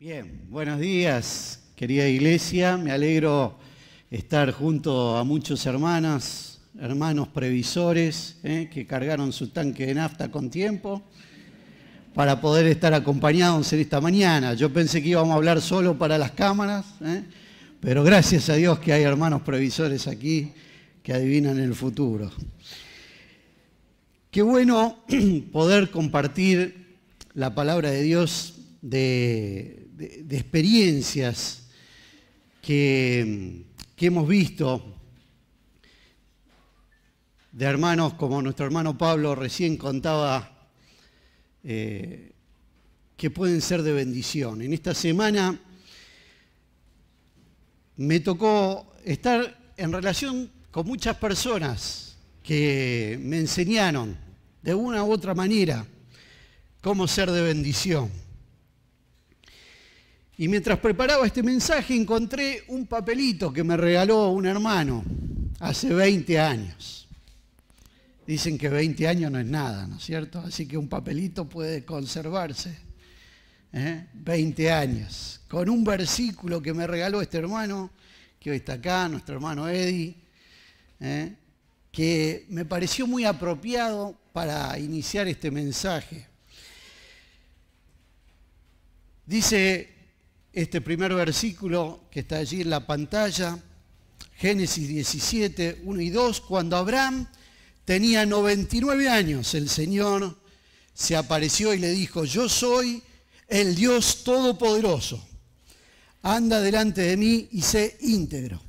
Bien, buenos días, querida iglesia. Me alegro estar junto a muchos hermanas, hermanos previsores eh, que cargaron su tanque de nafta con tiempo para poder estar acompañados en esta mañana. Yo pensé que íbamos a hablar solo para las cámaras, eh, pero gracias a Dios que hay hermanos previsores aquí que adivinan el futuro. Qué bueno poder compartir la palabra de Dios de, de, experiencias que, hemos visto de hermanos como nuestro hermano Pablo recién contaba, eh, que pueden ser de bendición. En esta semana me tocó estar en relación con muchas personas que me enseñaron de una u otra manera cómo ser de bendición. Y mientras preparaba este mensaje encontré un papelito que me regaló un hermano hace 20 años. Dicen que 20 años no es nada, ¿no es cierto? Así que un papelito puede conservarse. 20 ¿eh? años. Con un versículo que me regaló este hermano, que hoy está acá, nuestro hermano Eddie, ¿eh? que me pareció muy apropiado para iniciar este mensaje. Dice este primer versículo que está allí en la pantalla, Génesis 17, 1 y 2, cuando Abraham tenía 99 años, el Señor se apareció y le dijo, yo soy el Dios Todopoderoso, anda delante de mí y sé íntegro.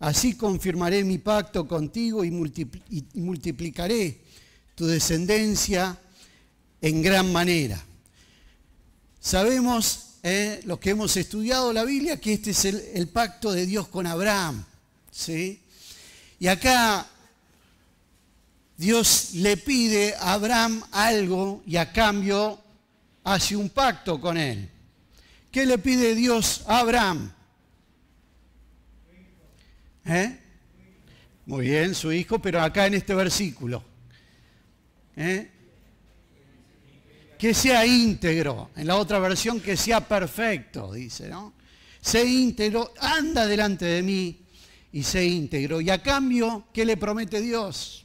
Así confirmaré mi pacto contigo y, multiplicaré tu descendencia en gran manera. Sabemos ¿eh? los que hemos estudiado la Biblia, que este es el, pacto de Dios con Abraham. ¿sí? Y acá Dios le pide a Abraham algo y a cambio hace un pacto con él. ¿Qué le pide Dios a Abraham? ¿Eh? Muy bien, su hijo, pero acá en este versículo. ¿Eh? Que sea íntegro. En la otra versión, que sea perfecto, dice, ¿no? Sé íntegro, anda delante de mí y sé íntegro. Y a cambio, ¿qué le promete Dios?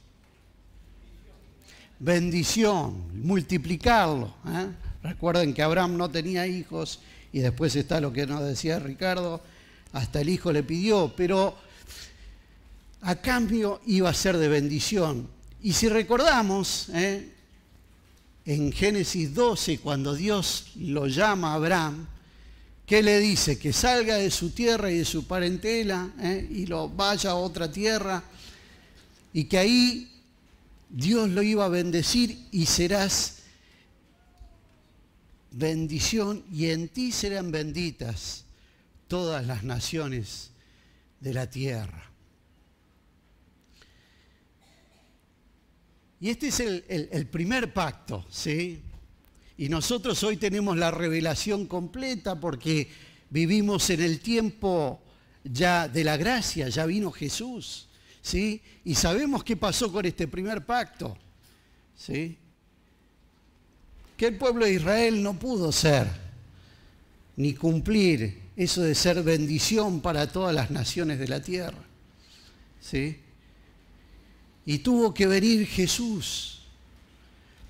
Bendición, multiplicarlo. ¿eh? Recuerden que Abraham no tenía hijos y después está lo que nos decía Ricardo, hasta el hijo le pidió, pero a cambio iba a ser de bendición. Y si recordamos, ¿eh? En Génesis 12, cuando Dios lo llama a Abraham, ¿qué le dice? Que salga de su tierra y de su parentela ¿eh? y lo vaya a otra tierra y que ahí Dios lo iba a bendecir y serás bendición y en ti serán benditas todas las naciones de la tierra. Y este es el, primer pacto, ¿sí? Y nosotros hoy tenemos la revelación completa porque vivimos en el tiempo ya de la gracia, ya vino Jesús, ¿sí? Y sabemos qué pasó con este primer pacto, ¿sí? Que el pueblo de Israel no pudo ser ni cumplir eso de ser bendición para todas las naciones de la tierra, ¿sí? Y tuvo que venir Jesús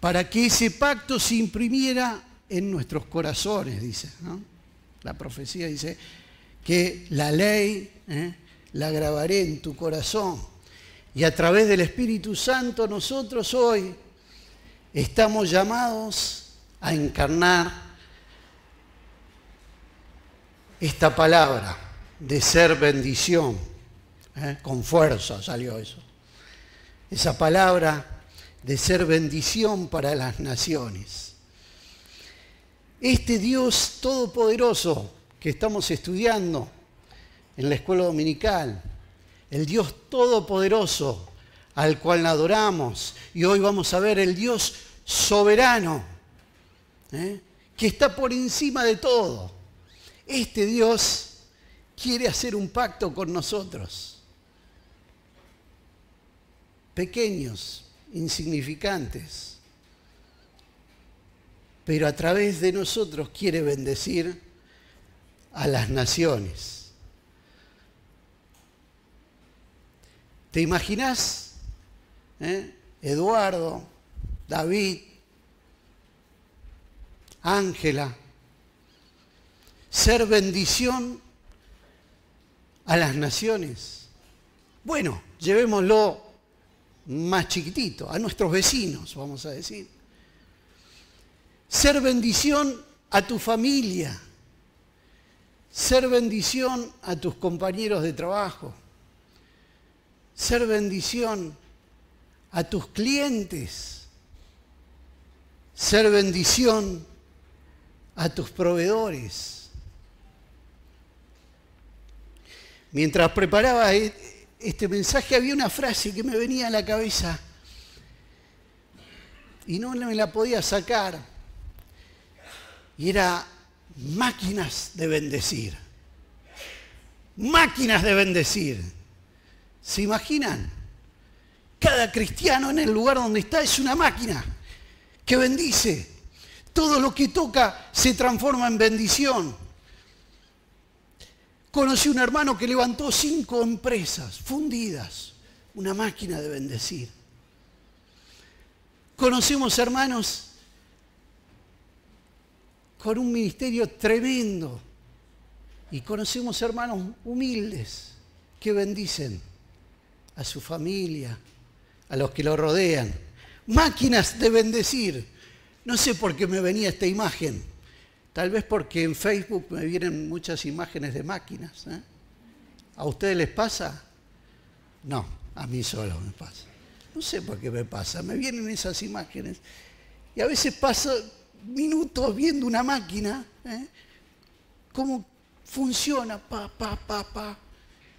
para que ese pacto se imprimiera en nuestros corazones, dice. La profecía dice que la ley ¿eh? la grabaré en tu corazón. Y a través del Espíritu Santo nosotros hoy estamos llamados a encarnar esta palabra de ser bendición. ¿eh? Con fuerza salió eso esa palabra de ser bendición para las naciones. Este Dios todopoderoso que estamos estudiando en la escuela dominical, el Dios todopoderoso al cual adoramos, y hoy vamos a ver el Dios soberano, ¿eh? que está por encima de todo. Este Dios quiere hacer un pacto con nosotros pequeños, insignificantes, pero a través de nosotros quiere bendecir a las naciones. ¿Te imaginas? eh? Eduardo, David, Ángela, ser bendición a las naciones. Bueno, llevémoslo más chiquitito, a nuestros vecinos, vamos a decir. Ser bendición a tu familia, ser bendición a tus compañeros de trabajo, ser bendición a tus clientes, ser bendición a tus proveedores. Mientras preparaba e-, este mensaje había una frase que me venía a la cabeza y no me la podía sacar. Y era máquinas de bendecir. Máquinas de bendecir. ¿Se imaginan? Cada cristiano en el lugar donde está es una máquina que bendice. Todo lo que toca se transforma en bendición. Conocí un hermano que levantó cinco empresas fundidas, una máquina de bendecir. Conocemos hermanos con un ministerio tremendo y conocemos hermanos humildes que bendicen a su familia, a los que lo rodean. Máquinas de bendecir. No sé por qué me venía esta imagen. Tal vez porque en Facebook me vienen muchas imágenes de máquinas. ¿eh? ¿A ustedes les pasa? No, a mí solo me pasa. No sé por qué me pasa, me vienen esas imágenes. Y a veces paso minutos viendo una máquina, ¿eh? cómo funciona, pa, pa, pa, pa.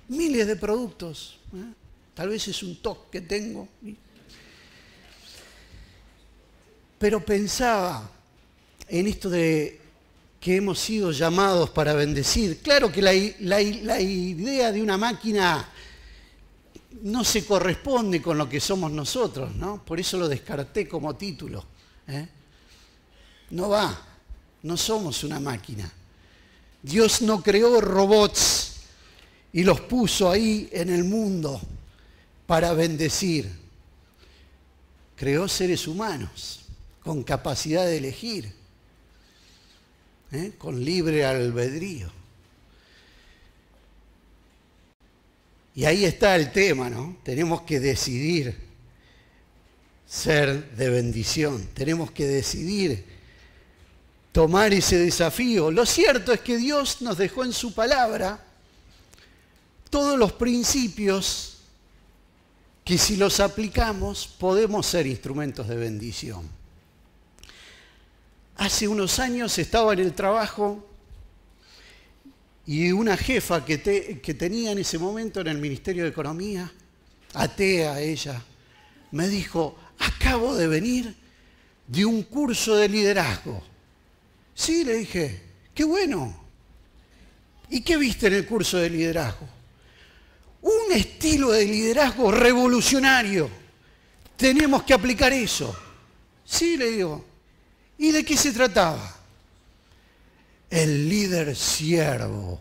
Miles de productos. ¿eh? Tal vez es un toque que tengo. Pero pensaba en esto de que hemos sido llamados para bendecir. Claro que la, idea de una máquina no se corresponde con lo que somos nosotros, ¿no? Por eso lo descarté como título. ¿eh? No va, no somos una máquina. Dios no creó robots y los puso ahí en el mundo para bendecir. Creó seres humanos con capacidad de elegir, ¿eh? con libre albedrío. Y ahí está el tema, ¿no? Tenemos que decidir ser de bendición, tenemos que decidir tomar ese desafío. Lo cierto es que Dios nos dejó en su palabra todos los principios que si los aplicamos podemos ser instrumentos de bendición. Hace unos años estaba en el trabajo y una jefa que, tenía en ese momento en el Ministerio de Economía, atea ella, me dijo, acabo de venir de un curso de liderazgo. Sí, le dije, qué bueno. ¿Y qué viste en el curso de liderazgo? un estilo de liderazgo revolucionario. Tenemos que aplicar eso. Sí, le digo. ¿Y de qué se trataba? El líder siervo.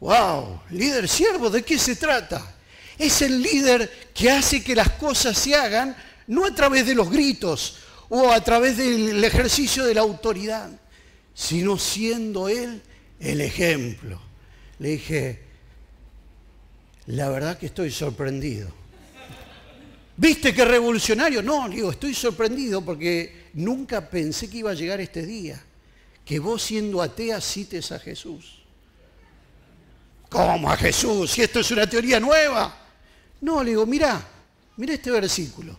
¡Wow! ¿Líder siervo? ¿De qué se trata? Es el líder que hace que las cosas se hagan no a través de los gritos o a través del ejercicio de la autoridad, sino siendo él el ejemplo. Le dije, la verdad que estoy sorprendido. ¿Viste qué revolucionario? No, digo, estoy sorprendido porque nunca pensé que iba a llegar este día. Que vos siendo atea cites a Jesús. ¿Cómo a Jesús? Si esto es una teoría nueva. No, le digo, mirá, mirá este versículo.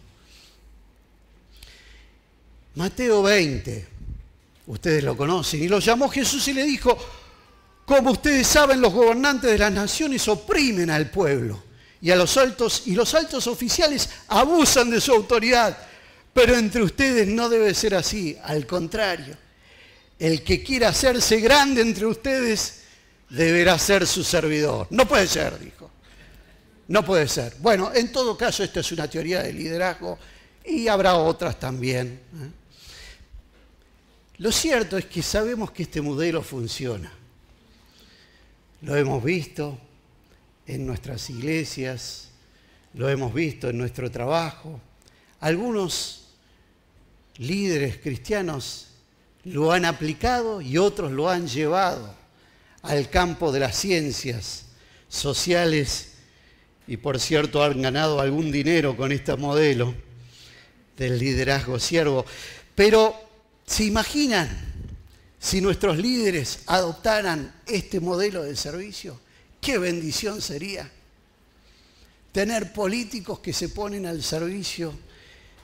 Mateo 20, ustedes lo conocen, y lo llamó Jesús y le dijo, como ustedes saben, los gobernantes de las naciones oprimen al pueblo y a los altos y los altos oficiales abusan de su autoridad. Pero entre ustedes no debe ser así, al contrario. El que quiera hacerse grande entre ustedes deberá ser su servidor. No puede ser, dijo. No puede ser. Bueno, en todo caso, esta es una teoría de liderazgo y habrá otras también. ¿eh? Lo cierto es que sabemos que este modelo funciona. Lo hemos visto en nuestras iglesias, lo hemos visto en nuestro trabajo. Algunos líderes cristianos lo han aplicado y otros lo han llevado al campo de las ciencias sociales y por cierto han ganado algún dinero con este modelo del liderazgo siervo. Pero ¿se imaginan si nuestros líderes adoptaran este modelo de servicio? ¿Qué bendición sería? Tener políticos que se ponen al servicio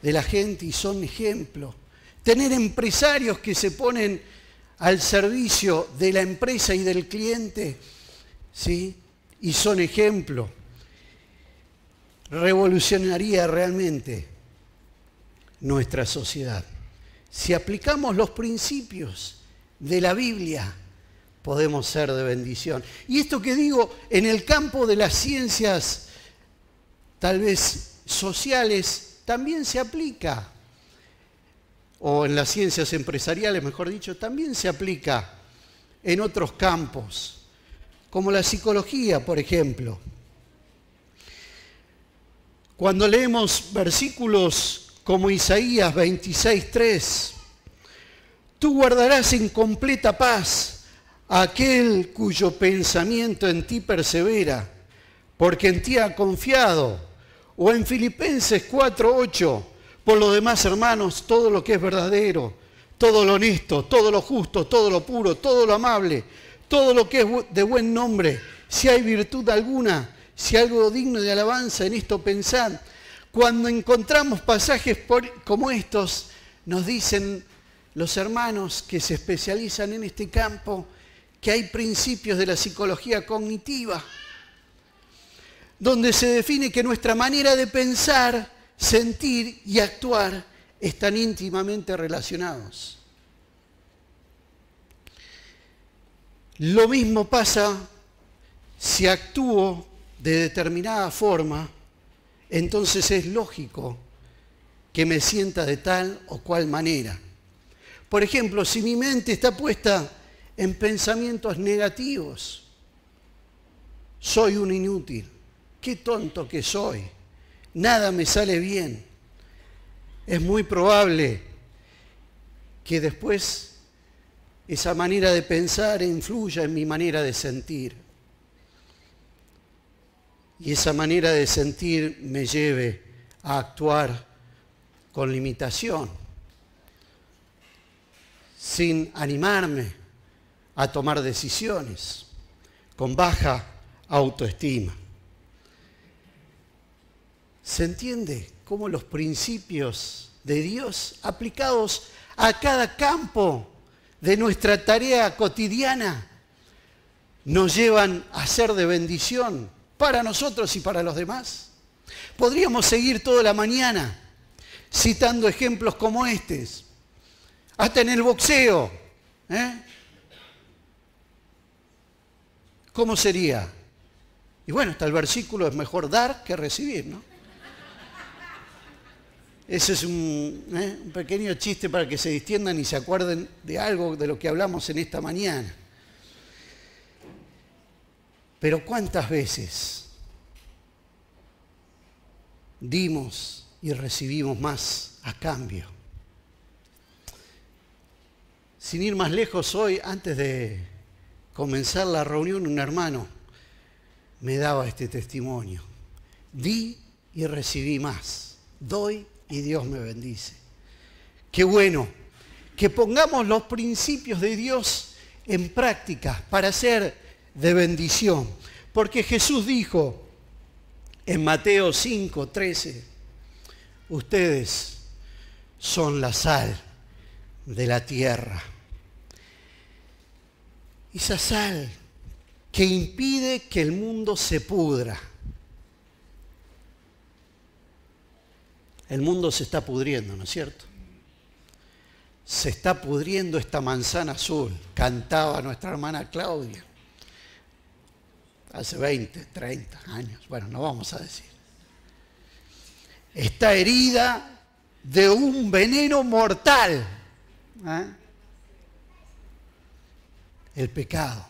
de la gente y son ejemplo. Tener empresarios que se ponen al servicio de la empresa y del cliente, ¿sí? Y son ejemplo. Revolucionaría realmente nuestra sociedad. Si aplicamos los principios de la Biblia, podemos ser de bendición. Y esto que digo, en el campo de las ciencias, tal vez sociales, también se aplica. O en las ciencias empresariales, mejor dicho, también se aplica en otros campos, como la psicología, por ejemplo. Cuando leemos versículos como Isaías 26:3. Tú guardarás en completa paz aquel cuyo pensamiento en ti persevera, porque en ti ha confiado. O en Filipenses 4:8, por lo demás, hermanos, todo lo que es verdadero, todo lo honesto, todo lo justo, todo lo puro, todo lo amable, todo lo que es de buen nombre, si hay virtud alguna, si hay algo digno de alabanza, en esto pensad cuando encontramos pasajes como estos, nos dicen los hermanos que se especializan en este campo que hay principios de la psicología cognitiva, donde se define que nuestra manera de pensar, sentir y actuar están íntimamente relacionados. Lo mismo pasa si actúo de determinada forma entonces es lógico que me sienta de tal o cual manera. Por ejemplo, si mi mente está puesta en pensamientos negativos, soy un inútil, qué tonto que soy, nada me sale bien. Es muy probable que después esa manera de pensar influya en mi manera de sentir. Y esa manera de sentir me lleve a actuar con limitación, sin animarme a tomar decisiones, con baja autoestima. ¿Se entiende cómo los principios de Dios aplicados a cada campo de nuestra tarea cotidiana nos llevan a ser de bendición para nosotros y para los demás. Podríamos seguir toda la mañana citando ejemplos como estos, hasta en el boxeo. ¿eh? ¿Cómo sería? Y bueno, hasta el versículo es mejor dar que recibir, ¿no? Ese es un, ¿eh? un, pequeño chiste para que se distiendan y se acuerden de algo de lo que hablamos en esta mañana. Pero ¿cuántas veces dimos y recibimos más a cambio? Sin ir más lejos, hoy, antes de comenzar la reunión, un hermano me daba este testimonio. Di y recibí más. Doy y Dios me bendice. Qué bueno que pongamos los principios de Dios en práctica para ser de bendición. Porque Jesús dijo en Mateo 5, 13, ustedes son la sal de la tierra. Esa sal que impide que el mundo se pudra. El mundo se está pudriendo, ¿no es cierto? Se está pudriendo esta manzana azul, cantaba nuestra hermana Claudia hace 20, 30 años, bueno, no vamos a decir. Está herida de un veneno mortal. ¿eh? El pecado.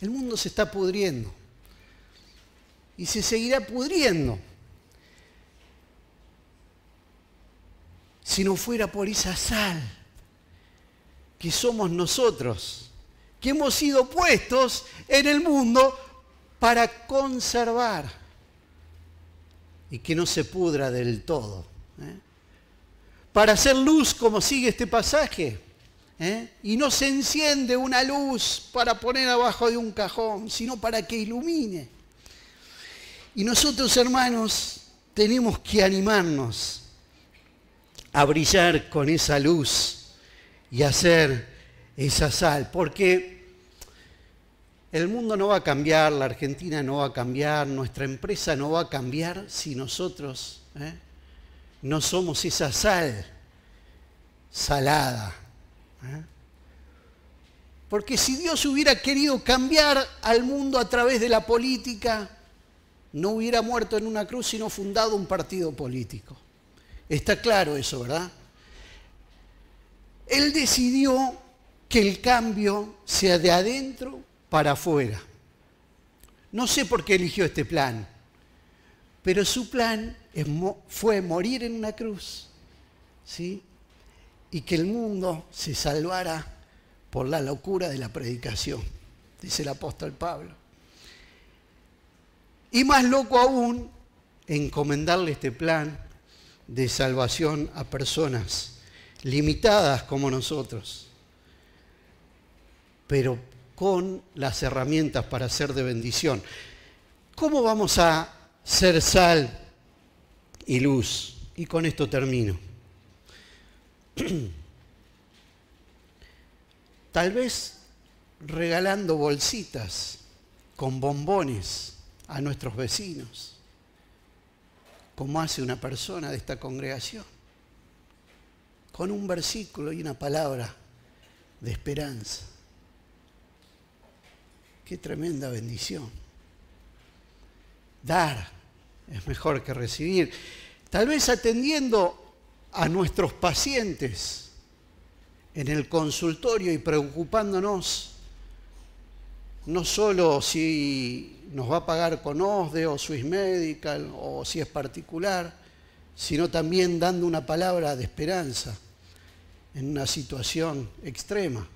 El mundo se está pudriendo y se seguirá pudriendo si no fuera por esa sal que somos nosotros, que hemos sido puestos en el mundo para conservar y que no se pudra del todo. ¿eh? Para hacer luz, como sigue este pasaje, ¿eh? y no se enciende una luz para poner abajo de un cajón, sino para que ilumine. Y nosotros, hermanos, tenemos que animarnos a brillar con esa luz y hacer esa sal, porque el mundo no va a cambiar, la Argentina no va a cambiar, nuestra empresa no va a cambiar si nosotros ¿eh? no somos esa sal salada. Porque si Dios hubiera querido cambiar al mundo a través de la política, no hubiera muerto en una cruz sino fundado un partido político. Está claro eso, ¿verdad? Él decidió que el cambio sea de adentro para afuera. No sé por qué eligió este plan, pero su plan fue morir en una cruz, ¿sí? Y que el mundo se salvara por la locura de la predicación, dice el apóstol Pablo. Y más loco aún, encomendarle este plan de salvación a personas limitadas como nosotros, pero con las herramientas para ser de bendición. ¿Cómo vamos a ser sal y luz? Y con esto termino. Tal vez regalando bolsitas con bombones a nuestros vecinos como hace una persona de esta congregación, con un versículo y una palabra de esperanza. Qué tremenda bendición. Dar es mejor que recibir. Tal vez atendiendo a nuestros pacientes en el consultorio y preocupándonos no solo si nos va a pagar con OSDE o Swiss Medical o si es particular, sino también dando una palabra de esperanza en una situación extrema,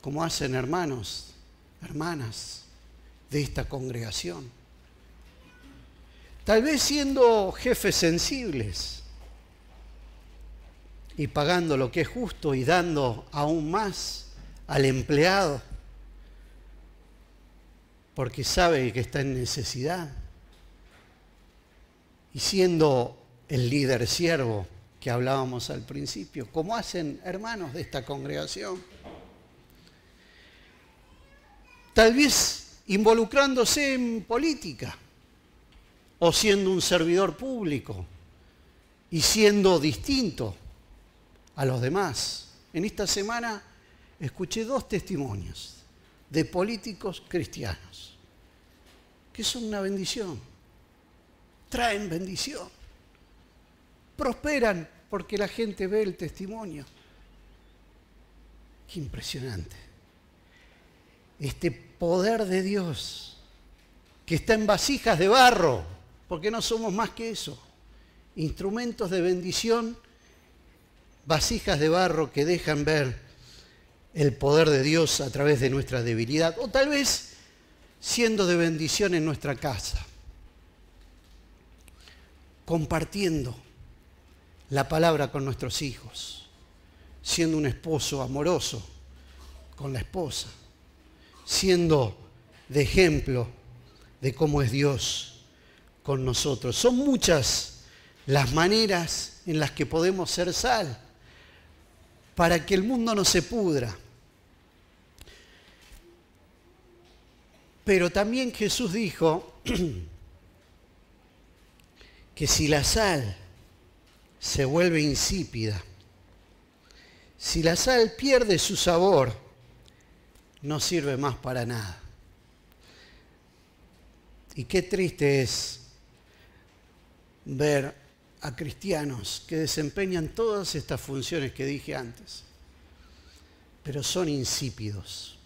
como hacen hermanos, hermanas de esta congregación. Tal vez siendo jefes sensibles y pagando lo que es justo y dando aún más al empleado porque sabe que está en necesidad. Y siendo el líder siervo que hablábamos al principio, como hacen hermanos de esta congregación. Tal vez involucrándose en política o siendo un servidor público y siendo distinto a los demás. En esta semana escuché dos testimonios de políticos cristianos, que son una bendición, traen bendición, prosperan porque la gente ve el testimonio. Qué impresionante. Este poder de Dios que está en vasijas de barro, porque no somos más que eso, instrumentos de bendición, vasijas de barro que dejan ver el poder de Dios a través de nuestra debilidad, o tal vez siendo de bendición en nuestra casa, compartiendo la palabra con nuestros hijos, siendo un esposo amoroso con la esposa, siendo de ejemplo de cómo es Dios con nosotros. Son muchas las maneras en las que podemos ser sal para que el mundo no se pudra. Pero también Jesús dijo que si la sal se vuelve insípida, si la sal pierde su sabor, no sirve más para nada. Y qué triste es ver a cristianos que desempeñan todas estas funciones que dije antes, pero son insípidos.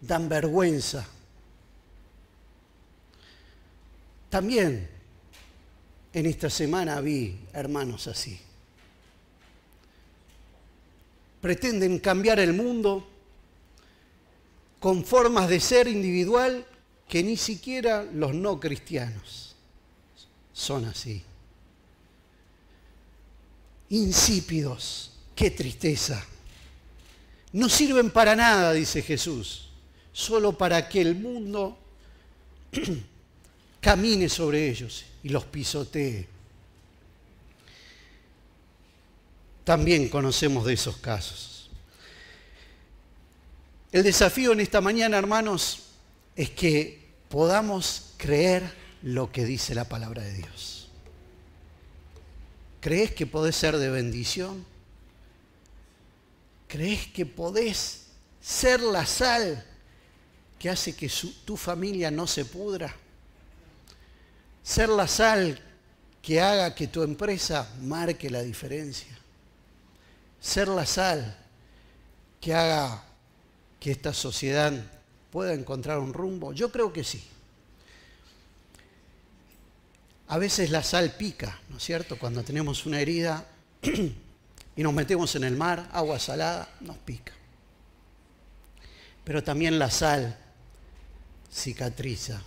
Dan vergüenza. También en esta semana vi hermanos así. Pretenden cambiar el mundo con formas de ser individual que ni siquiera los no cristianos son así. Insípidos, qué tristeza. No sirven para nada, dice Jesús, solo para que el mundo camine sobre ellos y los pisotee. También conocemos de esos casos. El desafío en esta mañana, hermanos, es que podamos creer lo que dice la palabra de Dios. ¿Crees que podés ser de bendición? ¿Crees que podés ser la sal que hace que tu familia no se pudra? ser la sal que haga que tu empresa marque la diferencia. Ser la sal que haga que esta sociedad pueda encontrar un rumbo. Yo creo que sí. A veces la sal pica, ¿no es cierto? Cuando tenemos una herida y nos metemos en el mar, agua salada, nos pica. Pero también la sal cicatriza.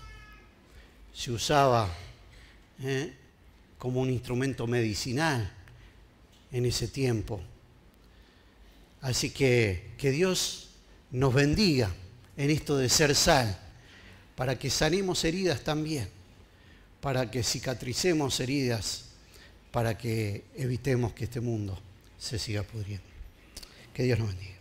Se usaba ¿eh? como un instrumento medicinal en ese tiempo. Así que que Dios nos bendiga en esto de ser sal, para que sanemos heridas también, para que cicatricemos heridas, para que evitemos que este mundo se siga pudriendo. Que Dios nos bendiga.